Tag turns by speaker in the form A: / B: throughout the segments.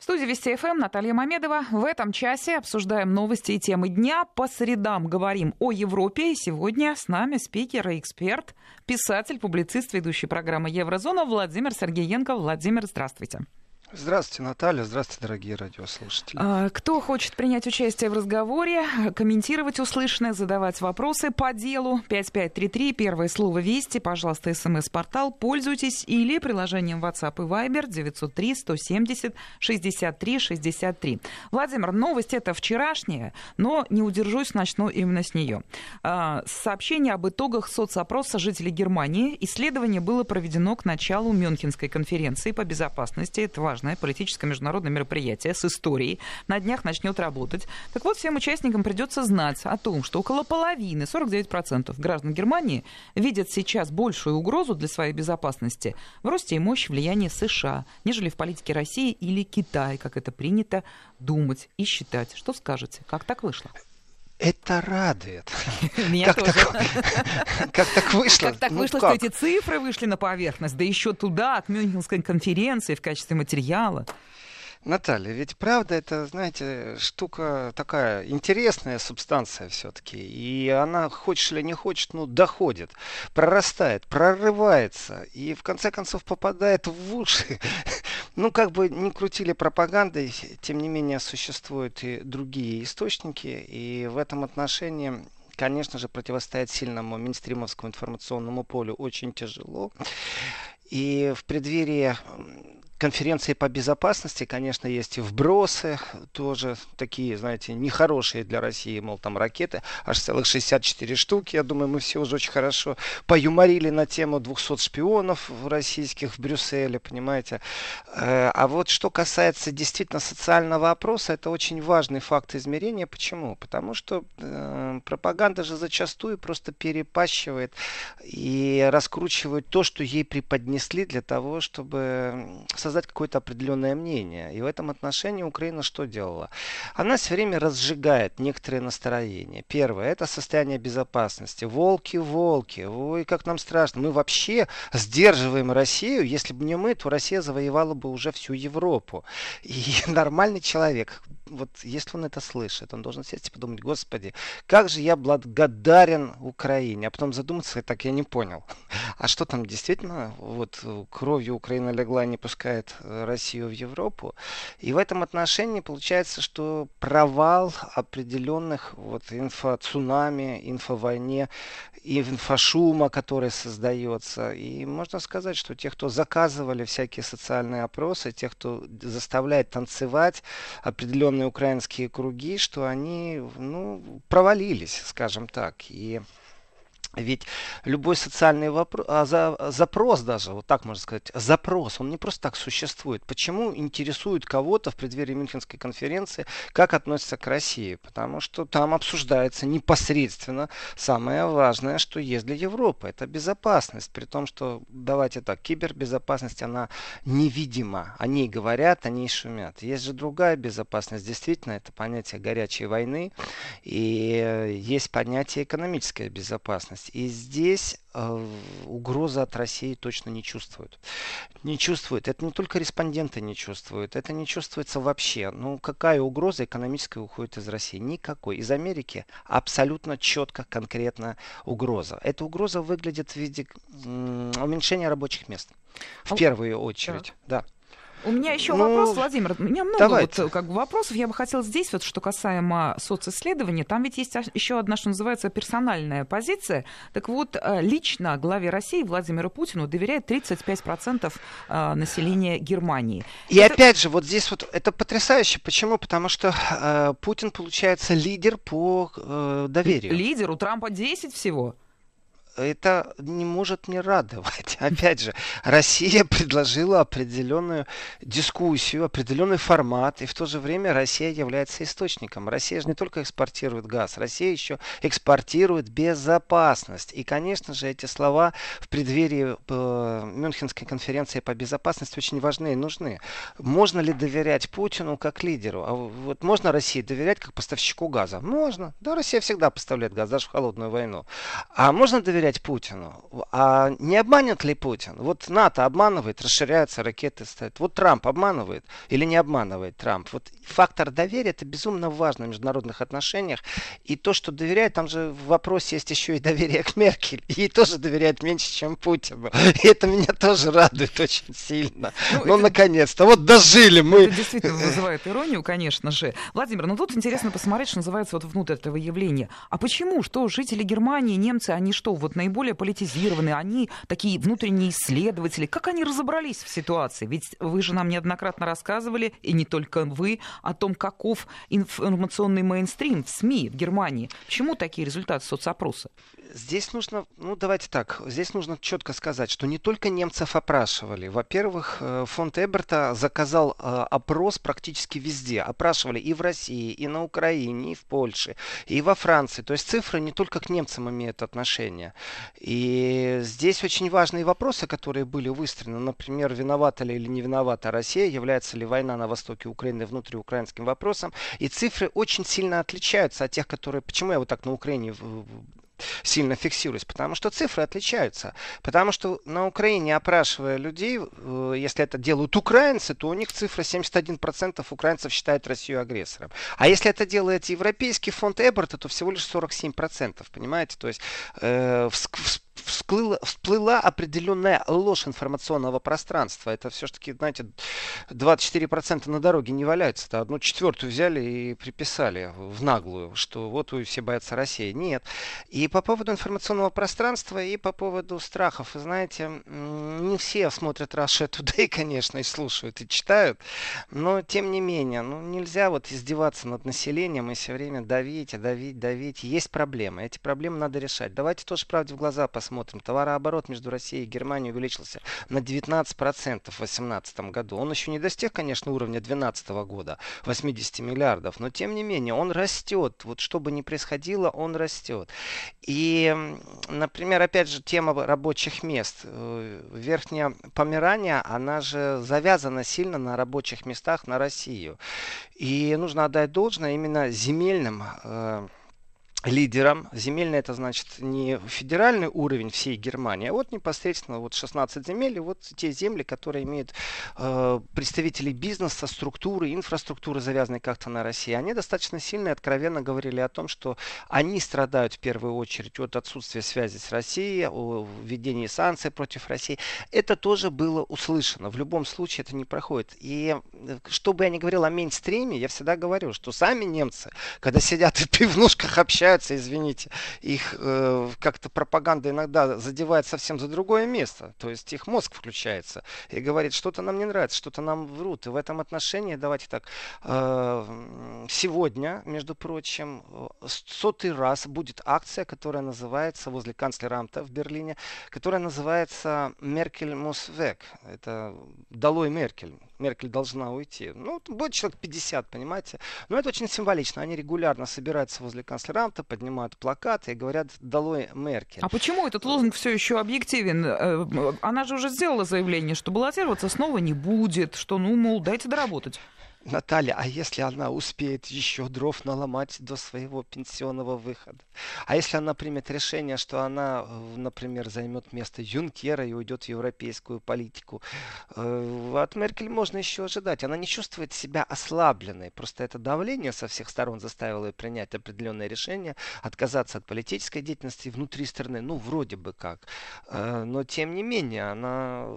A: В студии Вести ФМ Наталья Мамедова. В этом часе обсуждаем новости и темы дня. По средам говорим о Европе. И сегодня с нами спикер и эксперт, писатель, публицист, ведущий программы «Еврозона» Владимир Сергеенко. Владимир, здравствуйте.
B: Здравствуйте, Наталья. Здравствуйте, дорогие радиослушатели.
A: А, кто хочет принять участие в разговоре, комментировать услышанное, задавать вопросы по делу, 5533, первое слово «Вести», пожалуйста, смс-портал, пользуйтесь, или приложением WhatsApp и Viber 903 170 63 63. Владимир, новость это вчерашняя, но не удержусь, начну именно с нее. А, сообщение об итогах соцопроса жителей Германии. Исследование было проведено к началу Мюнхенской конференции по безопасности. Это важно важное политическое международное мероприятие с историей на днях начнет работать. Так вот, всем участникам придется знать о том, что около половины, 49% граждан Германии видят сейчас большую угрозу для своей безопасности в росте и мощи влияния США, нежели в политике России или Китая, как это принято думать и считать. Что скажете? Как так вышло?
B: Это радует.
A: Меня как, тоже.
B: Так, как так вышло?
A: Как так ну, вышло, как? что эти цифры вышли на поверхность, да еще туда, от Мюнхенской конференции в качестве материала.
B: Наталья, ведь правда это, знаете, штука такая интересная субстанция все-таки. И она, хочешь или не хочешь, ну, доходит, прорастает, прорывается. И в конце концов попадает в уши. Ну, как бы не крутили пропагандой, тем не менее существуют и другие источники. И в этом отношении конечно же, противостоять сильному минстримовскому информационному полю очень тяжело. И в преддверии конференции по безопасности, конечно, есть и вбросы, тоже такие, знаете, нехорошие для России, мол, там ракеты, аж целых 64 штуки. Я думаю, мы все уже очень хорошо поюморили на тему 200 шпионов российских в Брюсселе, понимаете. Э, а вот что касается действительно социального опроса, это очень важный факт измерения. Почему? Потому что э, пропаганда же зачастую просто перепащивает и раскручивает то, что ей преподнесли для того, чтобы создать какое-то определенное мнение. И в этом отношении Украина что делала? Она все время разжигает некоторые настроения. Первое, это состояние безопасности. Волки, волки, ой, как нам страшно. Мы вообще сдерживаем Россию. Если бы не мы, то Россия завоевала бы уже всю Европу. И нормальный человек, вот если он это слышит, он должен сесть и подумать, господи, как же я благодарен Украине. А потом задуматься, так я не понял. А что там действительно, вот кровью Украина легла, не пускает э, Россию в Европу. И в этом отношении получается, что провал определенных вот инфо-цунами, инфо-войне, инфошума, который создается. И можно сказать, что те, кто заказывали всякие социальные опросы, те, кто заставляет танцевать определенные определенные украинские круги, что они ну, провалились, скажем так. И ведь любой социальный вопрос, а за, запрос даже, вот так можно сказать, запрос, он не просто так существует. Почему интересует кого-то в преддверии Мюнхенской конференции, как относится к России? Потому что там обсуждается непосредственно самое важное, что есть для Европы. Это безопасность. При том, что, давайте так, кибербезопасность, она невидима. О ней говорят, о ней шумят. Есть же другая безопасность. Действительно, это понятие горячей войны. И есть понятие экономическая безопасность безопасность. И здесь э, угроза от России точно не чувствуют. Не чувствуют. Это не только респонденты не чувствуют, это не чувствуется вообще. Ну, какая угроза экономическая уходит из России? Никакой. Из Америки абсолютно четко, конкретно угроза. Эта угроза выглядит в виде уменьшения рабочих мест. В первую очередь. Да.
A: У меня еще ну, вопрос, Владимир. У меня много вот, как бы, вопросов. Я бы хотела здесь, вот, что касаемо социсследований, там ведь есть еще одна, что называется, персональная позиция. Так вот, э, лично главе России Владимиру Путину доверяет 35% э, населения Германии.
B: И это... опять же, вот здесь вот это потрясающе. Почему? Потому что э, Путин, получается, лидер по э, доверию.
A: Лидер, у Трампа 10 всего
B: это не может не радовать. Опять же, Россия предложила определенную дискуссию, определенный формат, и в то же время Россия является источником. Россия же не только экспортирует газ, Россия еще экспортирует безопасность. И, конечно же, эти слова в преддверии э, Мюнхенской конференции по безопасности очень важны и нужны. Можно ли доверять Путину как лидеру? А вот можно России доверять как поставщику газа? Можно. Да, Россия всегда поставляет газ, даже в холодную войну. А можно доверять доверять Путину. А не обманет ли Путин? Вот НАТО обманывает, расширяются, ракеты стоят. Вот Трамп обманывает или не обманывает Трамп? Вот фактор доверия это безумно важно в международных отношениях. И то, что доверяет, там же в вопросе есть еще и доверие к Меркель. Ей тоже доверяет меньше, чем Путину. И это меня тоже радует очень сильно. Ну, ну это... наконец-то. Вот дожили мы.
A: Это действительно вызывает иронию, конечно же. Владимир, ну тут интересно посмотреть, что называется вот внутрь этого явления. А почему? Что жители Германии, немцы, они что, вот наиболее политизированы, они такие внутренние исследователи. Как они разобрались в ситуации? Ведь вы же нам неоднократно рассказывали, и не только вы, о том, каков информационный мейнстрим в СМИ в Германии. Почему такие результаты соцопроса?
B: Здесь нужно, ну давайте так, здесь нужно четко сказать, что не только немцев опрашивали. Во-первых, э, фонд Эберта заказал э, опрос практически везде. Опрашивали и в России, и на Украине, и в Польше, и во Франции. То есть цифры не только к немцам имеют отношение. И здесь очень важные вопросы, которые были выстроены. Например, виновата ли или не виновата Россия, является ли война на востоке Украины внутриукраинским вопросом. И цифры очень сильно отличаются от тех, которые... Почему я вот так на Украине сильно фиксируюсь, потому что цифры отличаются. Потому что на Украине, опрашивая людей, э, если это делают украинцы, то у них цифра 71% украинцев считают Россию агрессором. А если это делает Европейский фонд Эберта, то всего лишь 47%, понимаете? То есть э, всплыла, всплыла определенная ложь информационного пространства. Это все-таки, знаете, 24% на дороге не валяются. Это одну четвертую взяли и приписали в наглую, что вот вы все боятся России. Нет. И по поводу информационного пространства, и по поводу страхов. Вы знаете, не все смотрят Russia Today, конечно, и слушают, и читают. Но, тем не менее, ну, нельзя вот издеваться над населением и все время давить, давить, давить. Есть проблемы. Эти проблемы надо решать. Давайте тоже правде в глаза посмотрим посмотрим, товарооборот между Россией и Германией увеличился на 19% в 2018 году. Он еще не достиг, конечно, уровня 2012 года, 80 миллиардов, но тем не менее он растет. Вот что бы ни происходило, он растет. И, например, опять же, тема рабочих мест. Э, Верхняя Померания, она же завязана сильно на рабочих местах на Россию. И нужно отдать должное именно земельным э, лидером. Земельный это значит не федеральный уровень всей Германии, а вот непосредственно вот 16 земель, и вот те земли, которые имеют э, представители бизнеса, структуры, инфраструктуры, завязанные как-то на России, они достаточно сильно и откровенно говорили о том, что они страдают в первую очередь от отсутствия связи с Россией, о введении санкций против России. Это тоже было услышано. В любом случае это не проходит. И э, что бы я ни говорил о мейнстриме, я всегда говорю, что сами немцы, когда сидят в пивнушках общаются, общаются, извините, их э, как-то пропаганда иногда задевает совсем за другое место. То есть их мозг включается и говорит, что-то нам не нравится, что-то нам врут. И в этом отношении, давайте так, э, сегодня, между прочим, сотый раз будет акция, которая называется возле канцлера Амта в Берлине, которая называется Меркель Мосвек. Это долой Меркель. Меркель должна уйти. Ну, будет человек 50, понимаете? Но это очень символично. Они регулярно собираются возле канцлера поднимают плакаты и говорят «Долой Меркель».
A: А почему этот лозунг все еще объективен? Э, она же уже сделала заявление, что баллотироваться снова не будет, что, ну, мол, дайте доработать.
B: Наталья, а если она успеет еще дров наломать до своего пенсионного выхода? А если она примет решение, что она, э, например, займет место Юнкера и уйдет в европейскую политику? Э, от Меркель можно еще ожидать. Она не чувствует себя ослабленной. Просто это давление со всех сторон заставило ее принять определенное решение, отказаться от политической деятельности внутри страны. Ну, вроде бы как. Э, но, тем не менее, она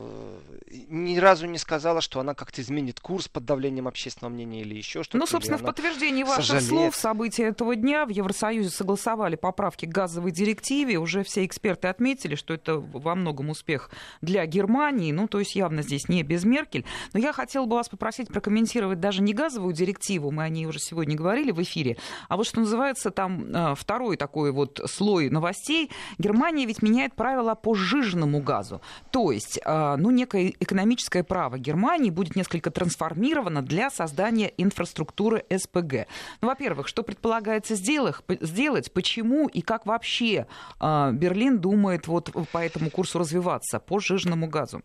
B: ни разу не сказала, что она как-то изменит курс под давлением общественности общественного мнения или еще что-то.
A: Ну, собственно, в подтверждении ваших сожалеет. слов события этого дня в Евросоюзе согласовали поправки к газовой директиве. Уже все эксперты отметили, что это во многом успех для Германии. Ну, то есть явно здесь не без Меркель. Но я хотела бы вас попросить прокомментировать даже не газовую директиву, мы о ней уже сегодня говорили в эфире, а вот что называется там э, второй такой вот слой новостей. Германия ведь меняет правила по сжиженному газу. То есть, э, ну, некое экономическое право Германии будет несколько трансформировано для создания инфраструктуры СПГ. Ну, во-первых, что предполагается сделать, почему и как вообще э, Берлин думает вот по этому курсу развиваться, по сжиженному газу?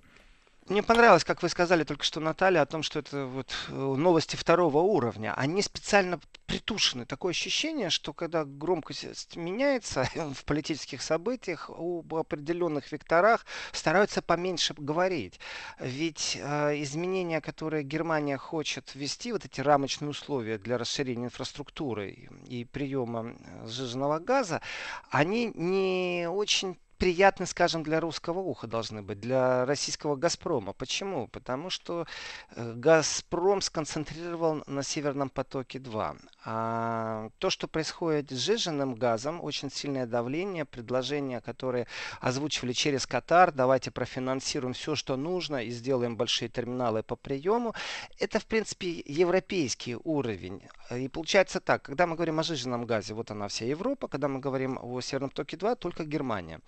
B: Мне понравилось, как вы сказали только что, Наталья, о том, что это вот э, новости второго уровня. Они специально притушены. Такое ощущение, что когда громкость меняется в политических событиях, об определенных векторах стараются поменьше говорить. Ведь э, изменения, которые Германия хочет ввести, вот эти рамочные условия для расширения инфраструктуры и приема э, сжиженного газа, они не очень приятны, скажем, для русского уха должны быть, для российского «Газпрома». Почему? Потому что э, «Газпром» сконцентрировал на «Северном потоке-2». А то, что происходит с сжиженным газом, очень сильное давление, предложения, которые озвучивали через Катар, давайте профинансируем все, что нужно и сделаем большие терминалы по приему, это, в принципе, европейский уровень. И получается так, когда мы говорим о сжиженном газе, вот она вся Европа, когда мы говорим о Северном потоке-2, только Германия.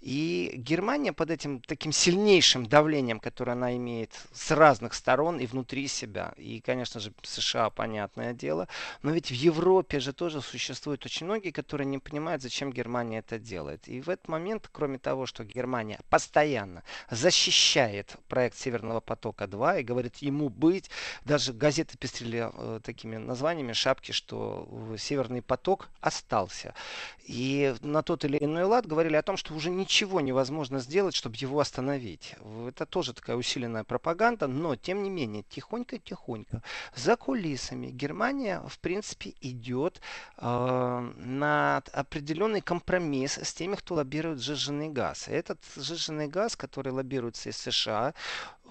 B: И Германия под этим таким сильнейшим давлением, которое она имеет с разных сторон и внутри себя, и, конечно же, США, понятное дело, но ведь в Европе же тоже существуют очень многие, которые не понимают, зачем Германия это делает. И в этот момент, кроме того, что Германия постоянно защищает проект Северного потока-2 и говорит ему быть, даже газеты пестрили э, такими названиями, шапки, что Северный поток остался. И на тот или иной лад говорили о том, что уже ничего невозможно сделать, чтобы его остановить. Это тоже такая усиленная пропаганда, но тем не менее, тихонько-тихонько, за кулисами Германия, в принципе, идет э, на определенный компромисс с теми, кто лоббирует сжиженный газ. Этот сжиженный газ, который лоббируется из США,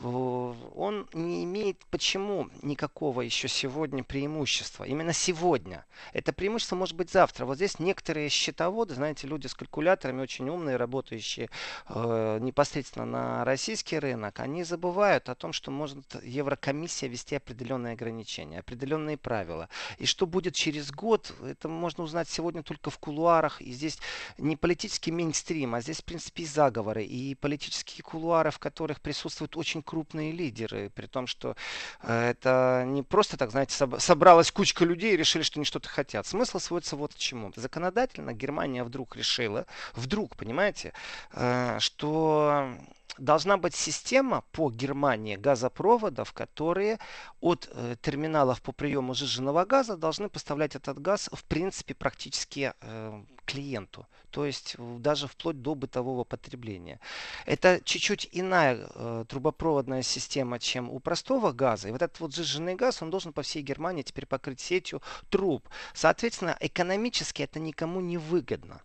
B: он не имеет почему никакого еще сегодня преимущества. Именно сегодня. Это преимущество может быть завтра. Вот здесь некоторые счетоводы, знаете, люди с калькуляторами, очень умные, работающие э, непосредственно на российский рынок, они забывают о том, что может Еврокомиссия ввести определенные ограничения, определенные правила. И что будет через год, это можно узнать сегодня только в кулуарах. И здесь не политический мейнстрим, а здесь, в принципе, и заговоры, и политические кулуары, в которых присутствуют очень крупные лидеры, при том, что э, это не просто так, знаете, собралась кучка людей и решили, что они что-то хотят. Смысл сводится вот к чему. Законодательно Германия вдруг решила, вдруг, понимаете, э, что должна быть система по Германии газопроводов, которые от э, терминалов по приему сжиженного газа должны поставлять этот газ в принципе практически э, клиенту, то есть даже вплоть до бытового потребления. Это чуть-чуть иная э, трубопроводная система, чем у простого газа. И вот этот вот сжиженный газ, он должен по всей Германии теперь покрыть сетью труб. Соответственно, экономически это никому не выгодно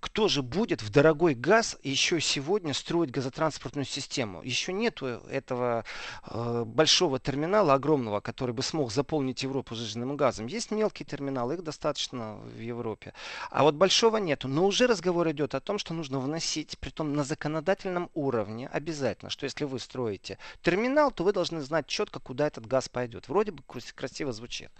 B: кто же будет в дорогой газ еще сегодня строить газотранспортную систему? Еще нету этого э, большого терминала огромного, который бы смог заполнить Европу жиженным газом. Есть мелкие терминалы, их достаточно в Европе. А вот большого нету. Но уже разговор идет о том, что нужно вносить, притом на законодательном уровне обязательно, что если вы строите терминал, то вы должны знать четко, куда этот газ пойдет. Вроде бы красиво звучит.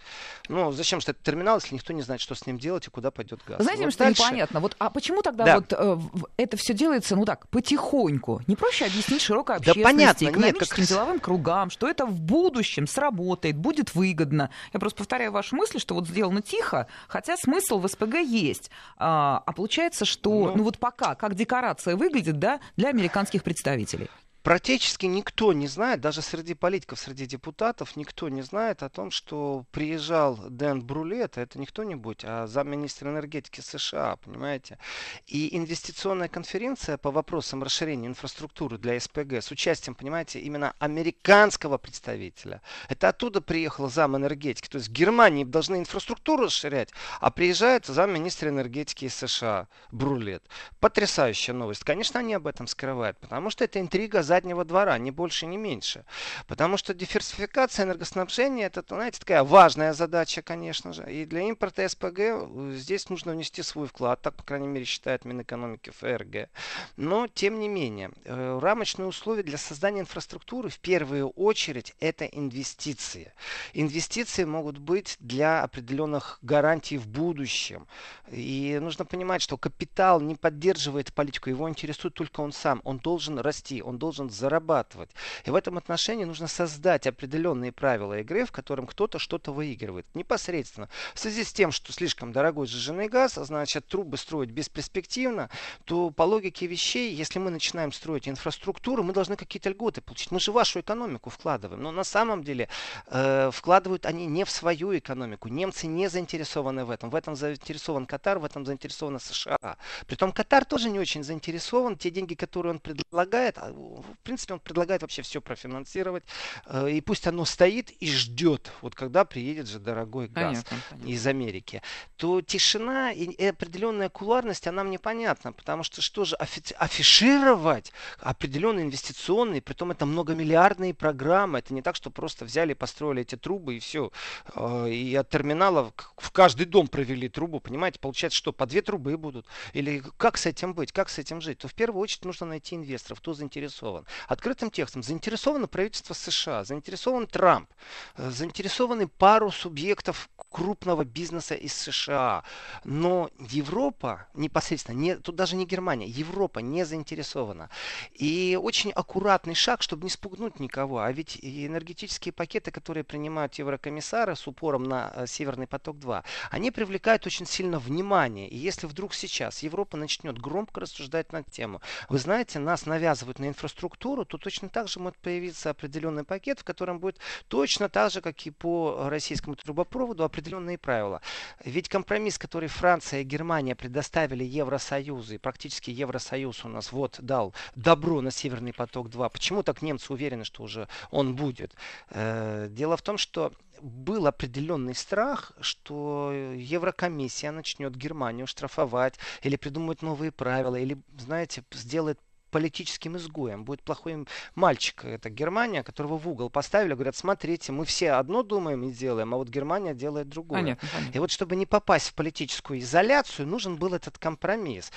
B: Но зачем же этот терминал, если никто не знает, что с ним делать и куда пойдет газ?
A: Знаете, вот что дальше... непонятно? Вот, а почему тогда да. вот э, это все делается, ну так, потихоньку? Не проще объяснить широкой общественности, да понятно, экономическим, нет, как... деловым кругам, что это в будущем сработает, будет выгодно. Я просто повторяю вашу мысль, что вот сделано тихо, хотя смысл в СПГ есть. А, а получается, что, ну, ну вот пока, как декорация выглядит, да, для американских представителей.
B: Практически никто не знает, даже среди политиков, среди депутатов, никто не знает о том, что приезжал Дэн Брулет, это не кто-нибудь, а замминистра энергетики США, понимаете. И инвестиционная конференция по вопросам расширения инфраструктуры для СПГ с участием, понимаете, именно американского представителя. Это оттуда приехал зам энергетики. То есть в Германии должны инфраструктуру расширять, а приезжает замминистра энергетики США Брулет. Потрясающая новость. Конечно, они об этом скрывают, потому что это интрига за заднего двора, ни больше, ни меньше. Потому что диверсификация энергоснабжения это, знаете, такая важная задача, конечно же. И для импорта СПГ э, здесь нужно внести свой вклад, так, по крайней мере, считает Минэкономики ФРГ. Но, тем не менее, э, рамочные условия для создания инфраструктуры в первую очередь это инвестиции. Инвестиции могут быть для определенных гарантий в будущем. И нужно понимать, что капитал не поддерживает политику, его интересует только он сам. Он должен расти, он должен должен зарабатывать. И в этом отношении нужно создать определенные правила игры, в котором кто-то что-то выигрывает. Непосредственно. В связи с тем, что слишком дорогой сжиженный газ, а значит трубы строить бесперспективно, то по логике вещей, если мы начинаем строить инфраструктуру, мы должны какие-то льготы получить. Мы же вашу экономику вкладываем. Но на самом деле э, вкладывают они не в свою экономику. Немцы не заинтересованы в этом. В этом заинтересован Катар, в этом заинтересованы США. Притом Катар тоже не очень заинтересован. Те деньги, которые он предлагает, а, в принципе, он предлагает вообще все профинансировать. Э, и пусть оно стоит и ждет, вот когда приедет же дорогой газ понятно, понятно. из Америки. То тишина и определенная куларность, она мне понятна. Потому что что же, афишировать определенные инвестиционные, притом это многомиллиардные программы. Это не так, что просто взяли построили эти трубы и все. Э, и от терминала в каждый дом провели трубу, понимаете? Получается, что по две трубы будут. Или как с этим быть, как с этим жить? То в первую очередь нужно найти инвесторов, кто заинтересован. Открытым текстом заинтересовано правительство США, заинтересован Трамп, э, заинтересованы пару субъектов крупного бизнеса из США. Но Европа непосредственно, не, тут даже не Германия, Европа не заинтересована. И очень аккуратный шаг, чтобы не спугнуть никого. А ведь энергетические пакеты, которые принимают еврокомиссары с упором на э, Северный поток-2, они привлекают очень сильно внимание. И если вдруг сейчас Европа начнет громко рассуждать над тему, вы знаете, нас навязывают на инфраструктуру, то точно так же может появиться определенный пакет, в котором будет точно так же, как и по российскому трубопроводу, определенные правила. Ведь компромисс, который Франция и Германия предоставили Евросоюзу, и практически Евросоюз у нас вот дал добро на Северный поток-2, почему так немцы уверены, что уже он будет? Э, дело в том, что был определенный страх, что Еврокомиссия начнет Германию штрафовать или придумать новые правила, или, знаете, сделает политическим изгоем. Будет плохой мальчик. Это Германия, которого в угол поставили. Говорят, смотрите, мы все одно думаем и делаем, а вот Германия делает другое. Понятно, понятно. И вот чтобы не попасть в политическую изоляцию, нужен был этот компромисс.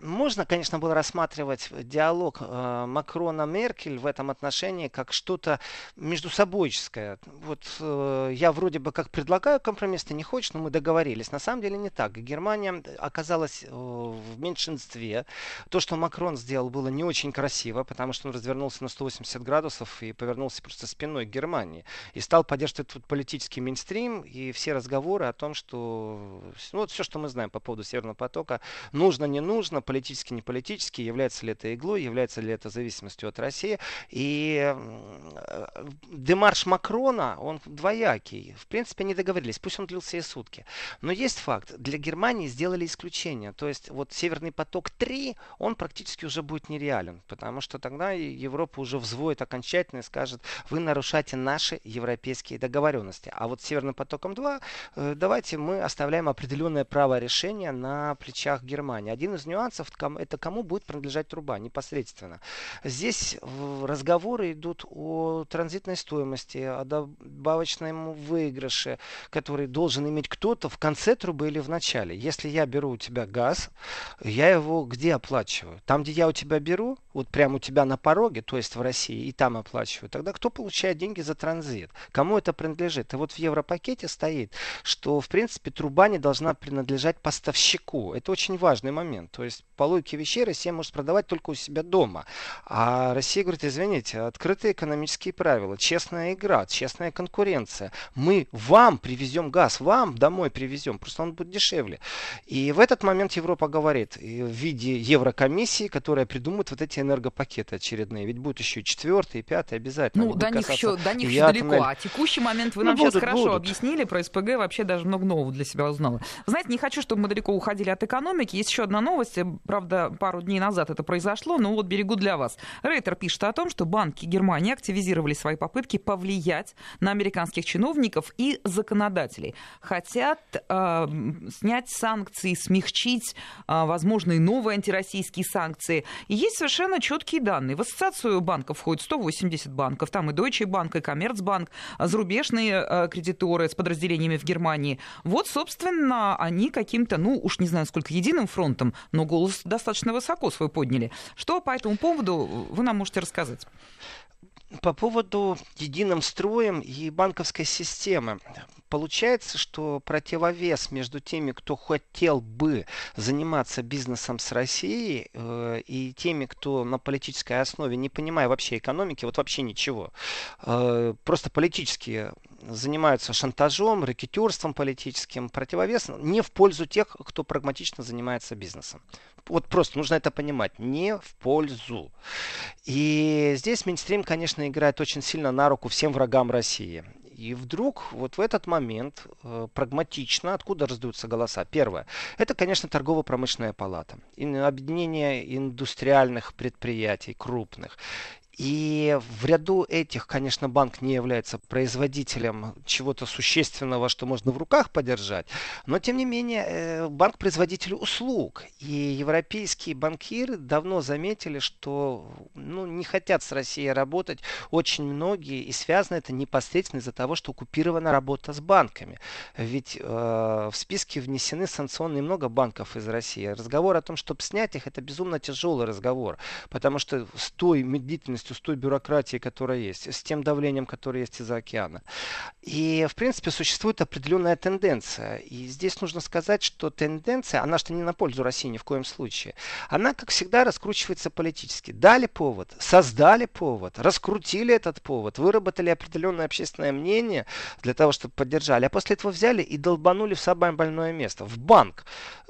B: Можно, конечно, было рассматривать диалог э, Макрона-Меркель в этом отношении как что-то между собойческое. Вот э, я вроде бы как предлагаю компромисс, ты не хочешь, но мы договорились. На самом деле не так. Германия оказалась э, в меньшинстве. То, что Макрон сделал, было не очень красиво, потому что он развернулся на 180 градусов и повернулся просто спиной к Германии. И стал поддерживать этот политический мейнстрим и все разговоры о том, что ну, вот все, что мы знаем по поводу Северного потока, нужно, не нужно, политически, не политически, является ли это иглой, является ли это зависимостью от России. И э, демарш Макрона, он двоякий. В принципе, они договорились, пусть он длился и сутки. Но есть факт, для Германии сделали исключение. То есть вот Северный поток 3, он практически уже будет не нереален, потому что тогда Европа уже взвоет окончательно и скажет, вы нарушаете наши европейские договоренности. А вот Северным потоком-2 э, давайте мы оставляем определенное право решения на плечах Германии. Один из нюансов это кому будет принадлежать труба непосредственно. Здесь разговоры идут о транзитной стоимости, о добавочном выигрыше, который должен иметь кто-то в конце трубы или в начале. Если я беру у тебя газ, я его где оплачиваю? Там, где я у тебя беру, вот прямо у тебя на пороге, то есть в России, и там оплачиваю, тогда кто получает деньги за транзит? Кому это принадлежит? И вот в Европакете стоит, что, в принципе, труба не должна принадлежать поставщику. Это очень важный момент. То есть, по логике вещей, Россия может продавать только у себя дома. А Россия говорит, извините, открытые экономические правила, честная игра, честная конкуренция. Мы вам привезем газ, вам домой привезем, просто он будет дешевле. И в этот момент Европа говорит, в виде Еврокомиссии, которая придумывает думают вот эти энергопакеты очередные. Ведь будет еще и четвертый, и пятый обязательно.
A: Ну, до них, еще, до них еще далеко. А текущий момент вы ну, нам будут, сейчас хорошо будут. объяснили. Про СПГ вообще даже много нового для себя узнала. Знаете, не хочу, чтобы мы далеко уходили от экономики. Есть еще одна новость. Правда, пару дней назад это произошло, но вот берегу для вас. Рейтер пишет о том, что банки Германии активизировали свои попытки повлиять на американских чиновников и законодателей. Хотят э, снять санкции, смягчить э, возможные новые антироссийские санкции. И есть совершенно четкие данные. В ассоциацию банков входит 180 банков. Там и Deutsche Bank, и Commerzbank, зарубежные э, кредиторы с подразделениями в Германии. Вот, собственно, они каким-то, ну, уж не знаю, сколько единым фронтом, но голос достаточно высоко свой подняли. Что по этому поводу вы нам можете рассказать?
B: По поводу единым строем и банковской системы. Получается, что противовес между теми, кто хотел бы заниматься бизнесом с Россией, э, и теми, кто на политической основе, не понимая вообще экономики, вот вообще ничего, э, просто политически занимаются шантажом, рэкетюрством политическим, противовес не в пользу тех, кто прагматично занимается бизнесом. Вот просто нужно это понимать. Не в пользу. И здесь Минстрим, конечно, играет очень сильно на руку всем врагам России. И вдруг вот в этот момент э, прагматично, откуда раздаются голоса? Первое, это, конечно, торгово-промышленная палата. Объединение индустриальных предприятий крупных. И в ряду этих, конечно, банк не является производителем чего-то существенного, что можно в руках подержать, но тем не менее э, банк производитель услуг. И европейские банкиры давно заметили, что ну, не хотят с Россией работать очень многие, и связано это непосредственно из-за того, что оккупирована работа с банками. Ведь э, в списке внесены санкционные много банков из России. Разговор о том, чтобы снять их, это безумно тяжелый разговор, потому что с той медлительностью полностью с той бюрократией, которая есть, с тем давлением, которое есть из-за океана. И, в принципе, существует определенная тенденция. И здесь нужно сказать, что тенденция, она что не на пользу России ни в коем случае, она, как всегда, раскручивается политически. Дали повод, создали повод, раскрутили этот повод, выработали определенное общественное мнение для того, чтобы поддержали, а после этого взяли и долбанули в самое больное место, в банк.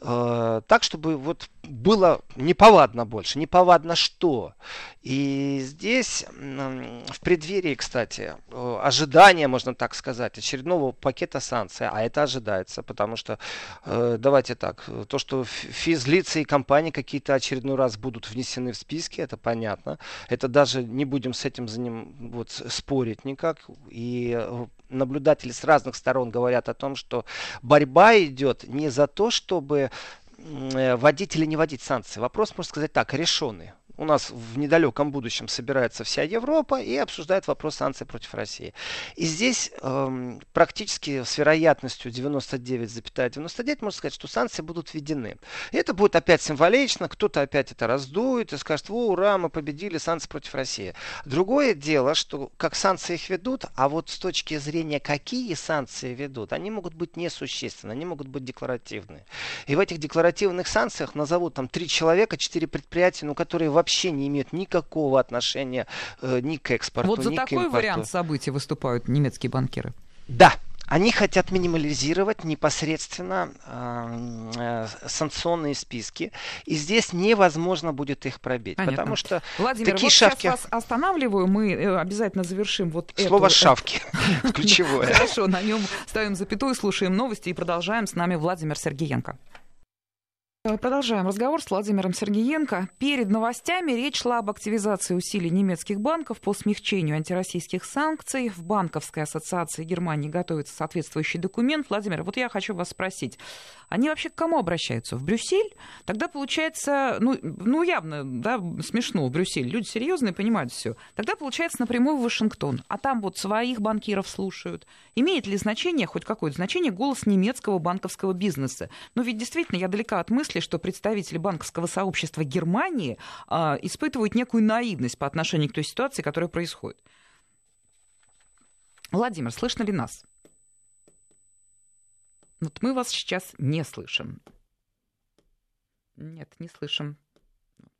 B: Э, так, чтобы вот было неповадно больше, неповадно что. И здесь в преддверии, кстати, э, ожидания, можно так сказать, очередного пакета санкций, а это ожидается, потому что, э, давайте так, то, что физлицы и компании какие-то очередной раз будут внесены в списки, это понятно. Это даже не будем с этим за ним вот, спорить никак. И э, наблюдатели с разных сторон говорят о том, что борьба идет не за то, чтобы вводить или не вводить санкции. Вопрос, можно сказать так, решенный у нас в недалеком будущем собирается вся Европа и обсуждает вопрос санкций против России. И здесь эм, практически с вероятностью 99,99 ,99 можно сказать, что санкции будут введены. И это будет опять символично, кто-то опять это раздует и скажет, о, ура, мы победили санкции против России. Другое дело, что как санкции их ведут, а вот с точки зрения, какие санкции ведут, они могут быть несущественны, они могут быть декларативны. И в этих декларативных санкциях назовут там три человека, четыре предприятия, ну, которые вообще вообще не имеют никакого отношения э, ни к экспорту,
A: Вот за
B: ни
A: такой вариант событий выступают немецкие банкиры.
B: Да, они хотят минимализировать непосредственно э, э, санкционные списки, и здесь невозможно будет их пробить,
A: Понятно.
B: потому что
A: Владимир,
B: такие
A: вот
B: шавки...
A: сейчас вас останавливаю, мы э, обязательно завершим вот
B: Слово
A: эту...
B: «шавки» ключевое.
A: Хорошо, на нем ставим запятую, слушаем новости и продолжаем. С нами Владимир Сергеенко. Продолжаем разговор с Владимиром Сергеенко. Перед новостями речь шла об активизации усилий немецких банков по смягчению антироссийских санкций. В Банковской ассоциации Германии готовится соответствующий документ. Владимир, вот я хочу вас спросить. Они вообще к кому обращаются? В Брюссель? Тогда получается, ну, ну явно, да, смешно в Брюссель. Люди серьезные, понимают все. Тогда получается напрямую в Вашингтон. А там вот своих банкиров слушают. Имеет ли значение, хоть какое-то значение, голос немецкого банковского бизнеса? Ну ведь действительно, я далека от мысли, что представители банковского сообщества Германии а, испытывают некую наивность по отношению к той ситуации, которая происходит. Владимир, слышно ли нас? Вот мы вас сейчас не слышим. Нет, не слышим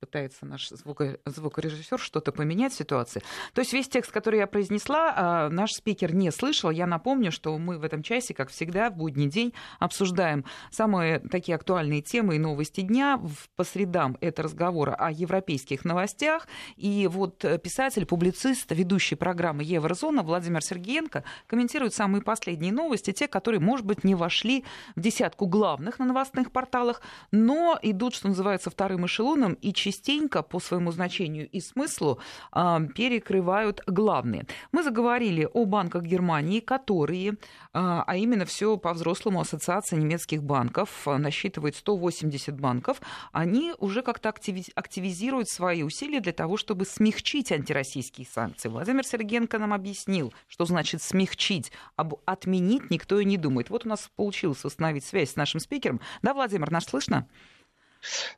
A: пытается наш звуко, звукорежиссер что-то поменять в ситуации. То есть весь текст, который я произнесла, а, наш спикер не слышал. Я напомню, что мы в этом часе, как всегда, в будний день обсуждаем самые такие актуальные темы и новости дня. По средам это разговоры о европейских новостях. И вот писатель, публицист, ведущий программы «Еврозона» Владимир Сергеенко комментирует самые последние новости, те, которые, может быть, не вошли в десятку главных на новостных порталах, но идут, что называется, вторым эшелоном и частенько по своему значению и смыслу перекрывают главные. Мы заговорили о банках Германии, которые, а, а именно все по-взрослому Ассоциация немецких банков а, насчитывает 180 банков, они уже как-то активизируют свои усилия для того, чтобы смягчить антироссийские санкции. Владимир Сергенко нам объяснил, что значит смягчить, об отменить никто и не думает. Вот у нас получилось установить связь с нашим спикером. Да, Владимир, нас слышно?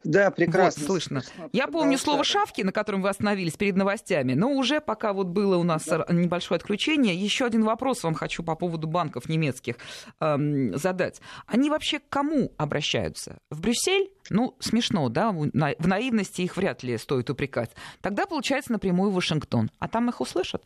A: Да, прекрасно. Вот, слышно. Я помню слово «шавки», на котором вы остановились перед новостями, но уже пока вот было у нас да. небольшое отключение, еще один вопрос вам хочу по поводу банков немецких эм, задать. Они вообще к кому обращаются? В Брюссель? Ну, смешно, да? В наивности их вряд ли стоит упрекать. Тогда, получается, напрямую в Вашингтон. А там их услышат?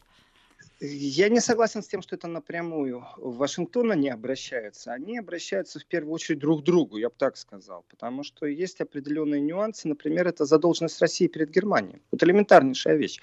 B: Я не согласен с тем, что это напрямую в Вашингтон они обращаются. Они обращаются в первую очередь друг к другу, я бы так сказал. Потому что есть определенные нюансы. Например, это задолженность России перед Германией. Это элементарнейшая вещь.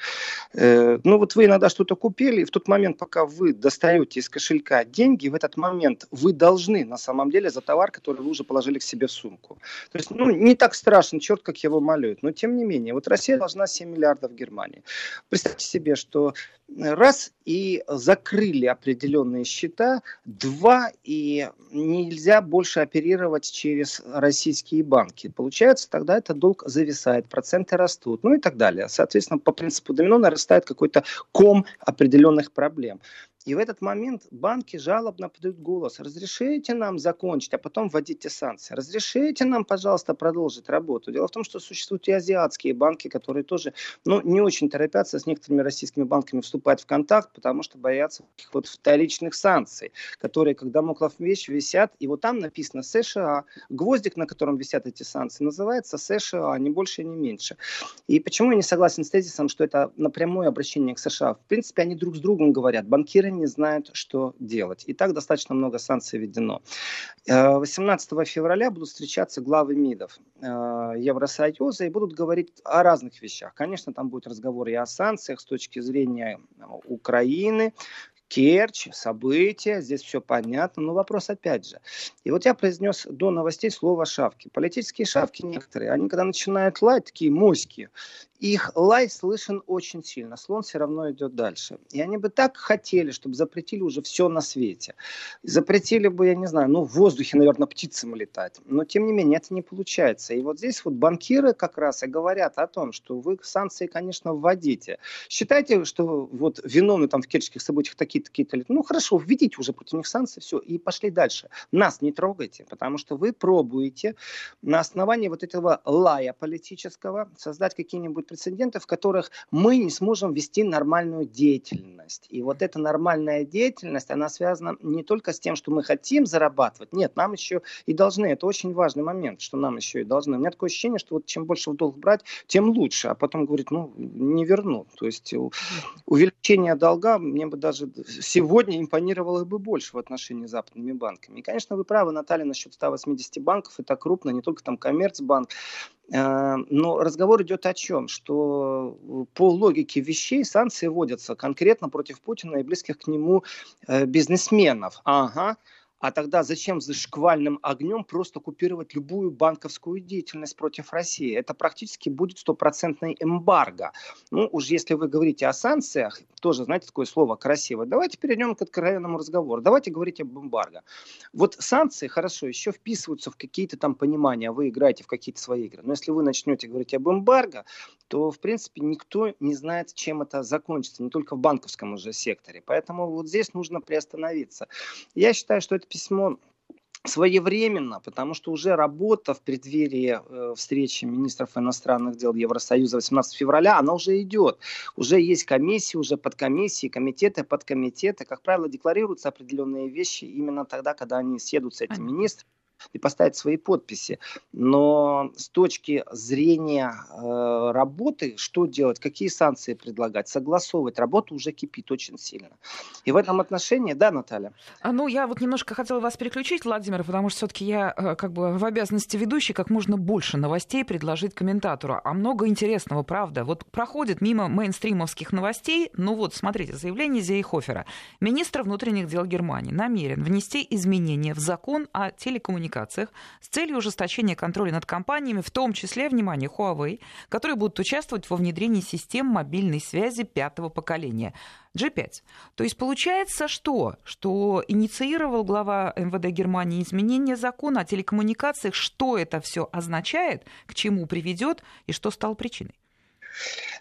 B: Э, ну вот вы иногда что-то купили, и в тот момент, пока вы достаете из кошелька деньги, в этот момент вы должны на самом деле за товар, который вы уже положили к себе в сумку. То есть, ну, не так страшно, черт, как его малюют. Но тем не менее, вот Россия должна 7 миллиардов Германии. Представьте себе, что раз и закрыли определенные счета, два и нельзя больше оперировать через российские банки. Получается, тогда этот долг зависает, проценты растут, ну и так далее. Соответственно, по принципу домино нарастает какой-то ком определенных проблем. И в этот момент банки жалобно подают голос. Разрешите нам закончить, а потом вводите санкции. Разрешите нам, пожалуйста, продолжить работу. Дело в том, что существуют и азиатские банки, которые тоже ну, не очень торопятся с некоторыми российскими банками вступать в контакт, потому что боятся вот вторичных санкций, которые, как домоклов вещь, висят. И вот там написано США. Гвоздик, на котором висят эти санкции, называется США, не больше, не меньше. И почему я не согласен с тезисом, что это напрямую обращение к США? В принципе, они друг с другом говорят. Банкиры не знают, что делать. И так достаточно много санкций введено. 18 э, февраля будут встречаться главы МИДов э, Евросоюза и будут говорить о разных вещах. Конечно, там будет разговор и о санкциях с точки зрения Украины, Керчь, события, здесь все понятно, но вопрос опять же. И вот я произнес до новостей слово «шавки». Политические шавки некоторые, они когда начинают лать, такие моськи, их лай слышен очень сильно. Слон все равно идет дальше. И они бы так хотели, чтобы запретили уже все на свете. Запретили бы, я не знаю, ну, в воздухе, наверное, птицам летать. Но, тем не менее, это не получается. И вот здесь вот банкиры как раз и говорят о том, что вы санкции, конечно, вводите. Считайте, что вот виновны там в керченских событиях такие-то, такие-то Ну, хорошо, введите уже против них санкции, все, и пошли дальше. Нас не трогайте, потому что вы пробуете на основании вот этого лая политического создать какие-нибудь прецеденты, в которых мы не сможем вести нормальную деятельность. И вот эта нормальная деятельность, она связана не только с тем, что мы хотим зарабатывать, нет, нам еще и должны. Это очень важный момент, что нам еще и должны. У меня такое ощущение, что вот чем больше в долг брать, тем лучше. А потом говорит, ну, не верну. То есть увеличение долга мне бы даже сегодня импонировало бы больше в отношении с западными банками. И, конечно, вы правы, Наталья, насчет 180 банков. Это крупно, не только там Коммерцбанк. Э, но разговор идет о чем? Что по логике вещей санкции вводятся конкретно против Путина и близких к нему э, бизнесменов. Ага, а тогда зачем за шквальным огнем просто купировать любую банковскую деятельность против России? Это практически будет стопроцентный эмбарго. Ну, уж если вы говорите о санкциях, тоже, знаете, такое слово красивое, давайте перейдем к откровенному разговору. Давайте говорить об эмбарго. Вот санкции, хорошо, еще вписываются в какие-то там понимания, вы играете в какие-то свои игры. Но если вы начнете говорить об эмбарго, то, в принципе, никто не знает, чем это закончится, не только в банковском уже секторе. Поэтому вот здесь нужно приостановиться. Я считаю, что это это письмо своевременно, потому что уже работа в преддверии э, встречи министров иностранных дел Евросоюза 18 февраля, она уже идет. Уже есть комиссии, уже подкомиссии, комитеты, подкомитеты. Как правило, декларируются определенные вещи именно тогда, когда они съедут с этим министром и поставить свои подписи. Но с точки зрения э, работы, что делать, какие санкции предлагать, согласовывать, работа уже кипит очень сильно. И в этом отношении, да, Наталья?
A: А, ну, я вот немножко хотела вас переключить, Владимир, потому что все-таки я э, как бы в обязанности ведущей как можно больше новостей предложить комментатору. А много интересного, правда. Вот проходит мимо мейнстримовских новостей. Ну вот, смотрите, заявление Зейхофера. Министр внутренних дел Германии намерен внести изменения в закон о телекоммуникациях коммуникациях с целью ужесточения контроля над компаниями, в том числе, внимание, Huawei, которые будут участвовать во внедрении систем мобильной связи пятого поколения. G5. То есть получается что? Что инициировал глава МВД Германии изменение закона о телекоммуникациях, что это все означает, к чему приведет и что стало причиной?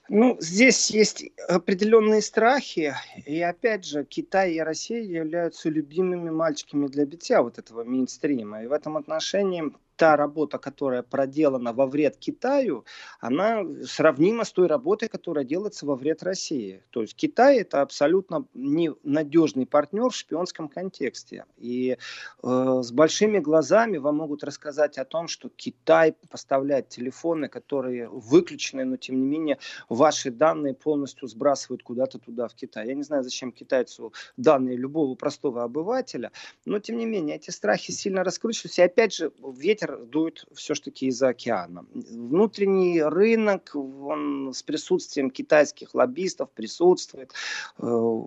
B: Ну, здесь есть определенные страхи. И опять же, Китай и Россия являются любимыми мальчиками для битья вот этого мейнстрима. И в этом отношении та работа, которая проделана во вред Китаю, она сравнима с той работой, которая делается во вред России. То есть Китай это абсолютно ненадежный партнер в шпионском контексте. И э, с большими глазами вам могут рассказать о том, что Китай поставляет телефоны, которые выключены, но тем не менее ваши данные полностью сбрасывают куда-то туда, в Китай. Я не знаю, зачем китайцу данные любого простого обывателя, но тем не менее эти страхи сильно раскручиваются. И опять же, ветер дует все-таки из-за океана. Внутренний рынок, он с присутствием китайских лоббистов присутствует. Э,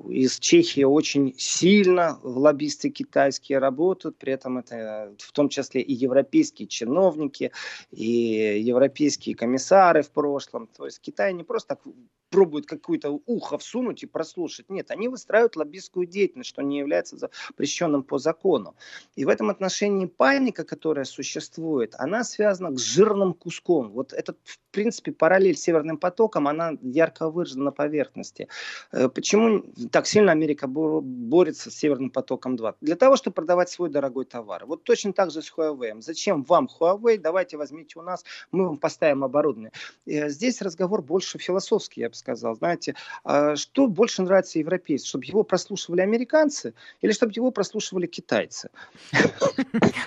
B: из Чехии очень сильно лоббисты китайские работают, при этом это в том числе и европейские чиновники, и европейские комиссары в прошлом. То есть Китай не просто так пробуют какое-то ухо всунуть и прослушать. Нет, они выстраивают лоббистскую деятельность, что не является запрещенным по закону. И в этом отношении паника, которая существует, она связана с жирным куском. Вот этот, в принципе, параллель с Северным потоком, она ярко выражена на поверхности. Э, почему так сильно Америка борется с Северным потоком 2? Для того, чтобы продавать свой дорогой товар. Вот точно так же с Huawei. Зачем вам Huawei? Давайте возьмите у нас, мы вам поставим оборудование. Э, здесь разговор больше философский, я бы сказал. Знаете, а что больше нравится европейцу? Чтобы его прослушивали американцы или чтобы его прослушивали китайцы?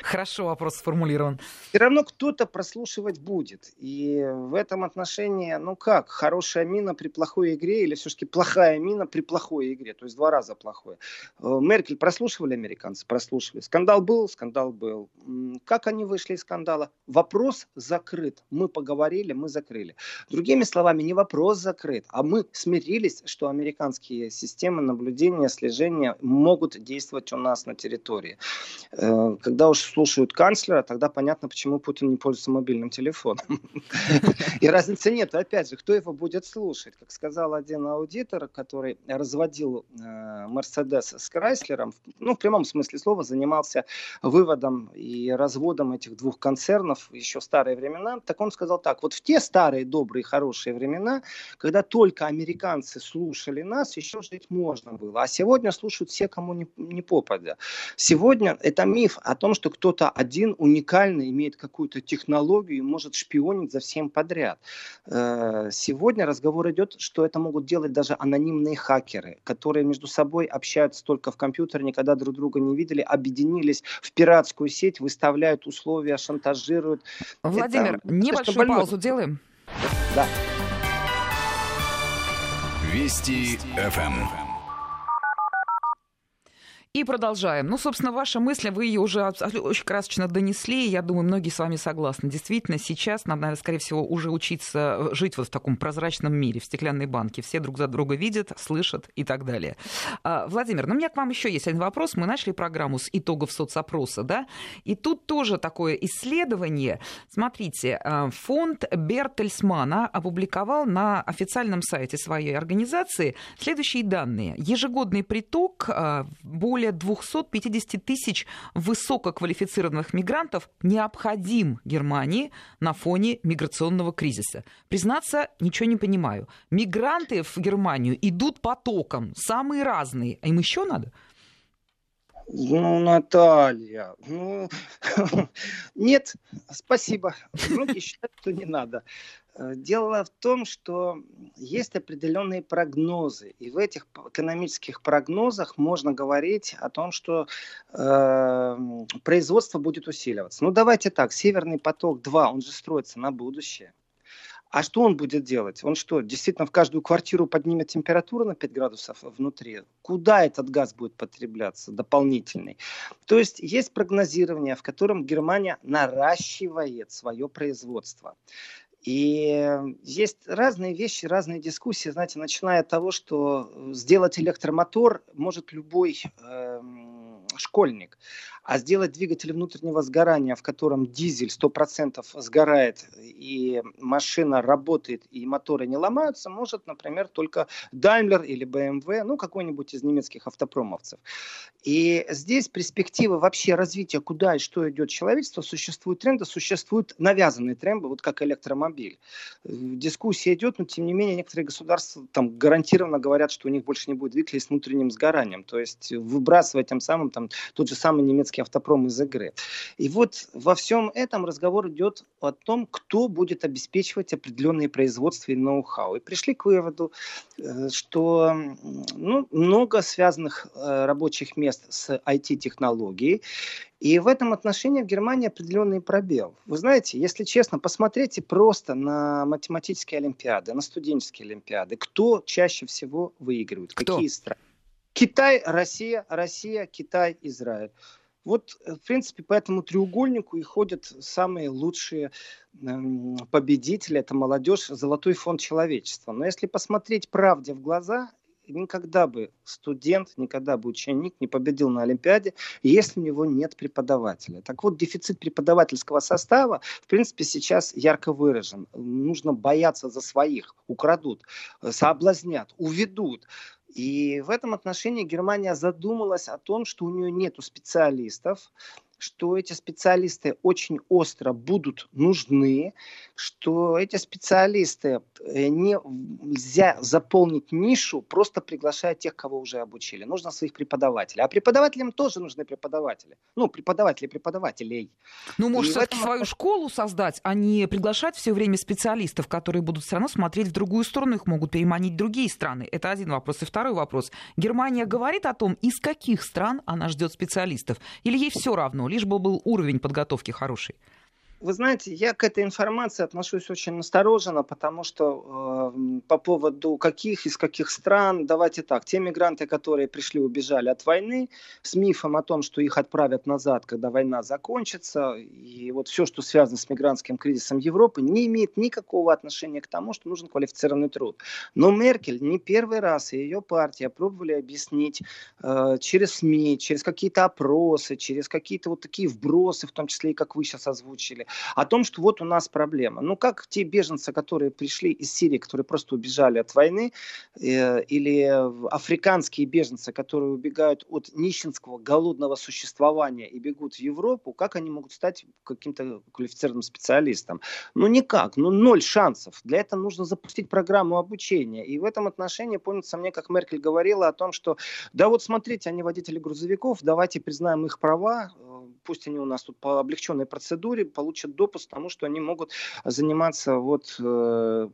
A: Хорошо вопрос сформулирован.
B: Все равно кто-то прослушивать будет. И в этом отношении, ну как, хорошая мина при плохой игре или все-таки плохая мина при плохой игре? То есть два раза плохое. Э, Меркель прослушивали американцы? Прослушивали. Скандал был? Скандал был. Как они вышли из скандала? Вопрос закрыт. Мы поговорили, мы закрыли. Другими словами, не вопрос закрыт делает. А мы смирились, что американские системы наблюдения, слежения могут действовать у нас на территории. Э, когда уж слушают канцлера, тогда понятно, почему Путин не пользуется мобильным телефоном. И разницы нет. Опять же, кто его будет слушать? Как сказал один аудитор, который разводил э, Мерседес с Крайслером, ну, в прямом смысле слова, занимался выводом и разводом этих двух концернов еще в старые времена, так он сказал так, вот в те старые, добрые, хорошие времена, когда только американцы слушали нас, еще жить можно было. А сегодня слушают все, кому не, не попадя. Сегодня это миф о том, что кто-то один уникально имеет какую-то технологию и может шпионить за всем подряд. Э, сегодня разговор идет, что это могут делать даже анонимные хакеры, которые между собой общаются только в компьютере, никогда друг друга не видели, объединились в пиратскую сеть, выставляют условия, шантажируют.
A: Владимир, это небольшую паузу делаем.
B: Да.
C: Вести ФМ.
A: И продолжаем. Ну, собственно, ваша мысль, вы ее уже очень красочно донесли. Я думаю, многие с вами согласны. Действительно, сейчас нам, наверное, скорее всего, уже учиться э, жить вот в таком прозрачном мире, в стеклянной банке. Все друг за друга видят, слышат и так далее. А, Владимир, ну, у меня к вам еще есть один вопрос. Мы начали программу с итогов соцопроса, да? И тут тоже такое исследование. Смотрите, э, фонд Бертельсмана опубликовал на официальном сайте своей организации следующие данные. Ежегодный приток э, более более 250 тысяч высококвалифицированных мигрантов необходим Германии на фоне миграционного кризиса. Признаться, ничего не понимаю. Мигранты в Германию идут потоком, самые разные. А им еще надо?
B: Ну, Наталья, ну, нет, спасибо. Многие считают, что не надо. Э, дело в том, что есть определенные прогнозы, и в этих экономических прогнозах можно говорить о том, что э, производство будет усиливаться. Ну давайте так, Северный поток 2, он же строится на будущее. А что он будет делать? Он что, действительно в каждую квартиру поднимет температуру на 5 градусов внутри? Куда этот газ будет потребляться дополнительный? То есть есть прогнозирование, в котором Германия наращивает свое производство. И есть разные вещи, разные дискуссии, знаете, начиная от того, что сделать электромотор может любой э, школьник. А сделать двигатель внутреннего сгорания, в котором дизель 100% сгорает, и машина работает, и моторы не ломаются, может, например, только Daimler или BMW, ну, какой-нибудь из немецких автопромовцев. И здесь перспективы вообще развития, куда и что идет человечество, существуют тренды, существуют навязанные тренды, вот как электромобиль. Дискуссия идет, но тем не менее некоторые государства там гарантированно говорят, что у них больше не будет двигателей с внутренним сгоранием. То есть выбрасывать тем самым там тот же самый немецкий автопром из игры. И вот во всем этом разговор идет о том, кто будет обеспечивать определенные производства и ноу-хау. И пришли к выводу, э, что ну, много связанных э, рабочих мест с IT-технологией, и в этом отношении в Германии определенный пробел. Вы знаете, если честно, посмотрите просто на математические олимпиады, на студенческие олимпиады. Кто чаще всего выигрывает?
A: Кто?
B: Какие страны? Китай, Россия, Россия, Китай, Израиль. Вот, э, в принципе, по этому треугольнику и ходят самые лучшие эм, победители. Это молодежь, золотой фонд человечества. Но если посмотреть правде в глаза, никогда бы студент, никогда бы ученик не победил на Олимпиаде, если у него нет преподавателя. Так вот, дефицит преподавательского состава, в принципе, сейчас ярко выражен. Нужно бояться за своих. Украдут, соблазнят, уведут. И в этом отношении Германия задумалась о том, что у нее нет специалистов, что эти специалисты очень остро будут нужны, что эти специалисты э, не, нельзя заполнить нишу, просто приглашая тех, кого уже обучили. Нужно своих преподавателей. А преподавателям тоже нужны преподаватели. Ну, преподаватели преподавателей.
A: Ну, может, все-таки этом... свою школу создать, а не приглашать все время специалистов, которые будут все равно смотреть в другую сторону, их могут переманить другие страны. Это один вопрос. И второй вопрос. Германия говорит о том, из каких стран она ждет специалистов? Или ей все равно? Лишь бы был уровень подготовки хороший?
B: Вы знаете, я к этой информации отношусь очень настороженно, потому что э, по поводу каких, из каких стран, давайте так, те мигранты, которые пришли, убежали от войны, с мифом о том, что их отправят назад, когда война закончится, и вот все, что связано с мигрантским кризисом Европы, не имеет никакого отношения к тому, что нужен квалифицированный труд. Но Меркель не первый раз и ее партия пробовали объяснить э, через СМИ, через какие-то опросы, через какие-то вот такие вбросы, в том числе и как вы сейчас озвучили, о том, что вот у нас проблема. Ну, как те беженцы, которые пришли из Сирии, которые просто убежали от войны, э, или африканские беженцы, которые убегают от нищенского, голодного существования и бегут в Европу, как они могут стать каким-то квалифицированным специалистом? Ну, никак, ну, ноль шансов. Для этого нужно запустить программу обучения. И в этом отношении, помнится мне, как Меркель говорила о том, что, да вот смотрите, они водители грузовиков, давайте признаем их права, пусть они у нас тут по облегченной процедуре получат допуск к тому, что они могут заниматься вот э,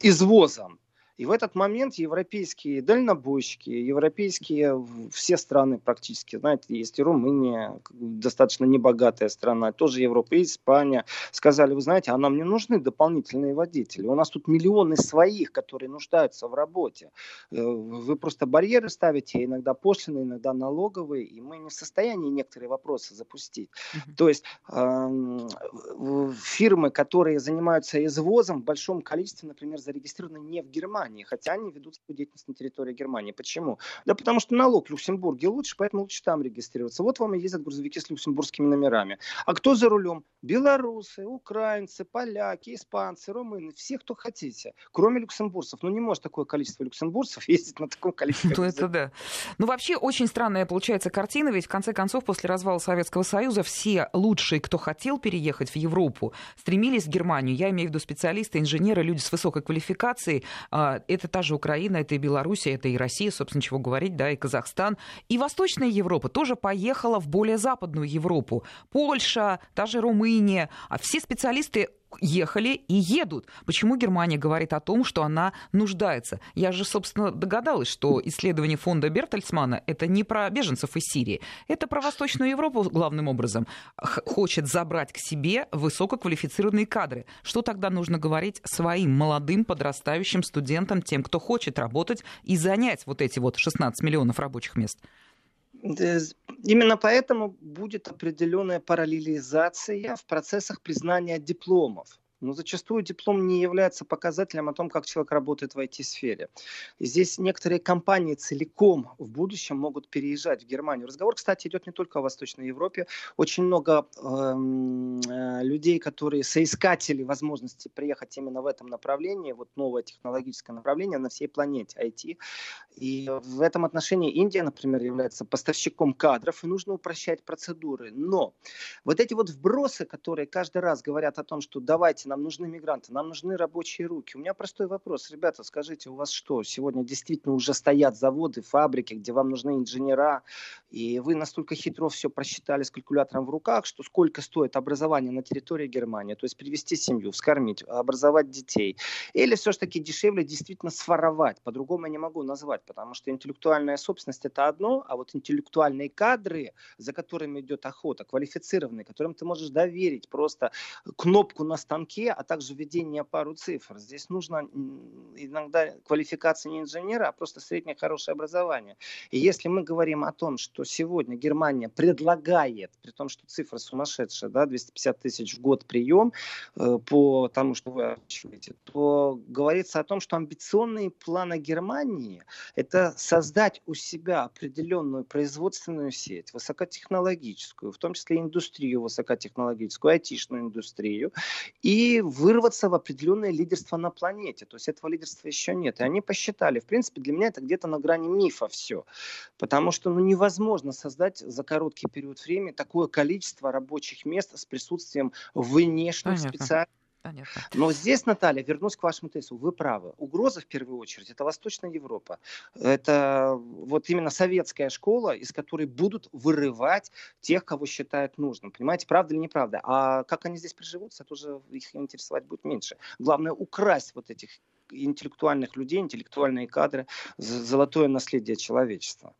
B: извозом и в этот момент европейские дальнобойщики, европейские все страны практически, знаете, есть и Румыния, достаточно небогатая страна, тоже Европа и Испания, сказали, вы знаете, а нам не нужны дополнительные водители. У нас тут миллионы своих, которые нуждаются в работе. Э, вы просто барьеры ставите, иногда пошлины, иногда налоговые, и мы не в состоянии некоторые вопросы запустить. Mm-hmm. То есть э, фирмы, которые занимаются извозом в большом количестве, например, зарегистрированы не в Германии, Германии, хотя они ведут свою деятельность на территории Германии. Почему? Да потому что налог в Люксембурге лучше, поэтому лучше там регистрироваться. Вот вам и ездят грузовики с люксембургскими номерами. А кто за рулем? Белорусы, украинцы, поляки, испанцы, румыны, все, кто хотите, кроме люксембургцев. Ну, не может такое количество люксембургцев ездить на таком количестве.
A: Ну, это да. Ну, вообще, очень странная получается картина, ведь в конце концов, после развала Советского Союза, все лучшие, кто хотел переехать в Европу, стремились в Германию. Я имею в виду специалисты, инженеры, люди с высокой квалификацией. А, это та же Украина, это и Белоруссия, это и Россия, собственно, чего говорить, да, и Казахстан. И Восточная Европа тоже поехала в более западную Европу. Польша, та же Румыния, Румыния, а все специалисты ехали и едут. Почему Германия говорит о том, что она нуждается? Я же, собственно, догадалась, что исследование фонда Бертельсмана это не про беженцев из Сирии, это про Восточную Европу главным образом. Хочет забрать к себе высококвалифицированные кадры. Что тогда нужно говорить своим молодым подрастающим студентам, тем, кто хочет работать и занять вот эти вот 16 миллионов рабочих мест?
B: Именно поэтому будет определенная параллелизация в процессах признания дипломов. Но зачастую диплом не является показателем о том, как человек работает в IT-сфере. Здесь некоторые компании целиком в будущем могут переезжать в Германию. Разговор, кстати, идет не только о Восточной Европе. Очень много эм, э, людей, которые соискатели возможности приехать именно в этом направлении, вот новое технологическое направление на всей планете IT. И в этом отношении Индия, например, является поставщиком кадров, и нужно упрощать процедуры. Но вот эти вот вбросы, которые каждый раз говорят о том, что давайте, нам нужны мигранты, нам нужны рабочие руки. У меня простой вопрос. Ребята, скажите, у вас что, сегодня действительно уже стоят заводы, фабрики, где вам нужны инженера, и вы настолько хитро все просчитали с калькулятором в руках, что сколько стоит образование на территории Германии, то есть привести семью, вскормить, образовать детей. Или все-таки дешевле действительно своровать, по-другому я не могу назвать, потому что интеллектуальная собственность это одно, а вот интеллектуальные кадры, за которыми идет охота, квалифицированные, которым ты можешь доверить просто кнопку на станке, а также введение пару цифр. Здесь нужно иногда квалификация не инженера, а просто среднее хорошее образование. И если мы говорим о том, что сегодня Германия предлагает, при том, что цифра сумасшедшая, да, 250 тысяч в год прием э, по тому, что вы озвучиваете, то говорится о том, что амбиционные планы Германии – это создать у себя определенную производственную сеть, высокотехнологическую, в том числе индустрию высокотехнологическую, айтишную индустрию, и вырваться в определенное лидерство на планете. То есть этого лидерства еще нет. И они посчитали, в принципе, для меня это где-то на грани мифа все. Потому что ну, невозможно создать за короткий период времени такое количество рабочих мест с присутствием внешних специалистов Понятно. Но здесь, Наталья, вернусь к вашему тезису. Вы правы. Угроза, в первую очередь, это Восточная Европа. Это вот именно советская школа, из которой будут вырывать тех, кого считают нужным. Понимаете, правда или неправда? А как они здесь приживутся, это уже их интересовать будет меньше. Главное, украсть вот этих интеллектуальных людей, интеллектуальные кадры, золотое наследие человечества.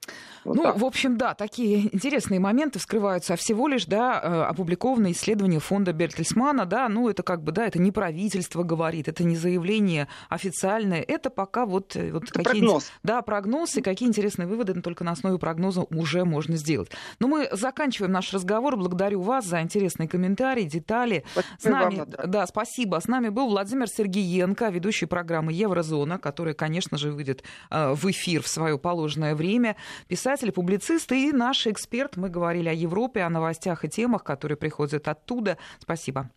A: Вот ну, так. в общем, да, такие интересные моменты вскрываются, а всего лишь, да, э, опубликованное исследование фонда Бертельсмана, да, ну, это как бы, да, это не правительство говорит, это не заявление официальное, это пока вот, э, вот
B: какие прогноз.
A: Да, прогноз, и какие интересные выводы но только на основе прогноза уже можно сделать. Но мы заканчиваем наш разговор. Благодарю вас за интересные комментарии, детали. Спасибо С нами, вам, да, спасибо. С нами был Владимир Сергеенко, ведущий программы программы «Еврозона», которая, конечно же, выйдет э, в эфир в свое положенное время. Писатель, публицист и наш эксперт. Мы говорили о Европе, о новостях и темах, которые приходят оттуда. Спасибо.